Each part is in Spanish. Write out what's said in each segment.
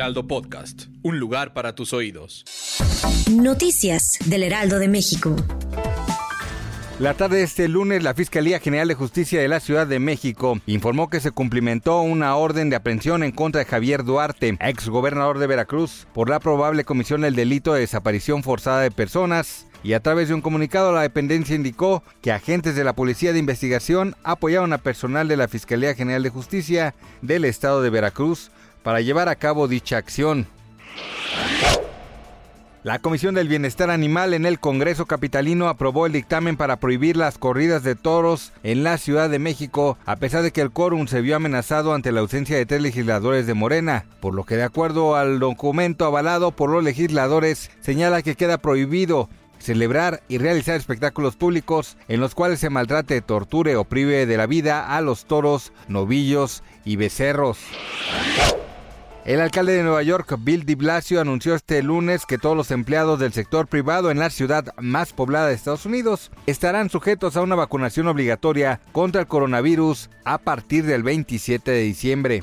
Heraldo Podcast, un lugar para tus oídos. Noticias del Heraldo de México. La tarde de este lunes, la Fiscalía General de Justicia de la Ciudad de México informó que se cumplimentó una orden de aprehensión en contra de Javier Duarte, ex gobernador de Veracruz, por la probable comisión del delito de desaparición forzada de personas. Y a través de un comunicado, la dependencia indicó que agentes de la Policía de Investigación apoyaron a personal de la Fiscalía General de Justicia del Estado de Veracruz para llevar a cabo dicha acción. La Comisión del Bienestar Animal en el Congreso Capitalino aprobó el dictamen para prohibir las corridas de toros en la Ciudad de México, a pesar de que el quórum se vio amenazado ante la ausencia de tres legisladores de Morena, por lo que de acuerdo al documento avalado por los legisladores, señala que queda prohibido celebrar y realizar espectáculos públicos en los cuales se maltrate, torture o prive de la vida a los toros, novillos y becerros. El alcalde de Nueva York, Bill de Blasio, anunció este lunes que todos los empleados del sector privado en la ciudad más poblada de Estados Unidos estarán sujetos a una vacunación obligatoria contra el coronavirus a partir del 27 de diciembre.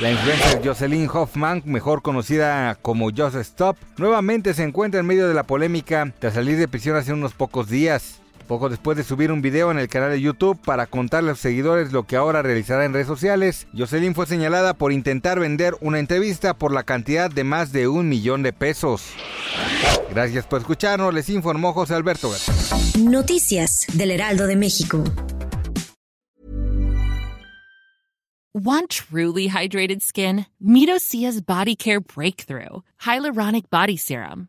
La influencer Jocelyn Hoffman, mejor conocida como Just Stop, nuevamente se encuentra en medio de la polémica tras salir de prisión hace unos pocos días. Poco después de subir un video en el canal de YouTube para contarle a los seguidores lo que ahora realizará en redes sociales, Jocelyn fue señalada por intentar vender una entrevista por la cantidad de más de un millón de pesos. Gracias por escucharnos, les informó José Alberto García. Noticias del Heraldo de México. Want truly hydrated skin? Body Care Breakthrough Hyaluronic Body Serum.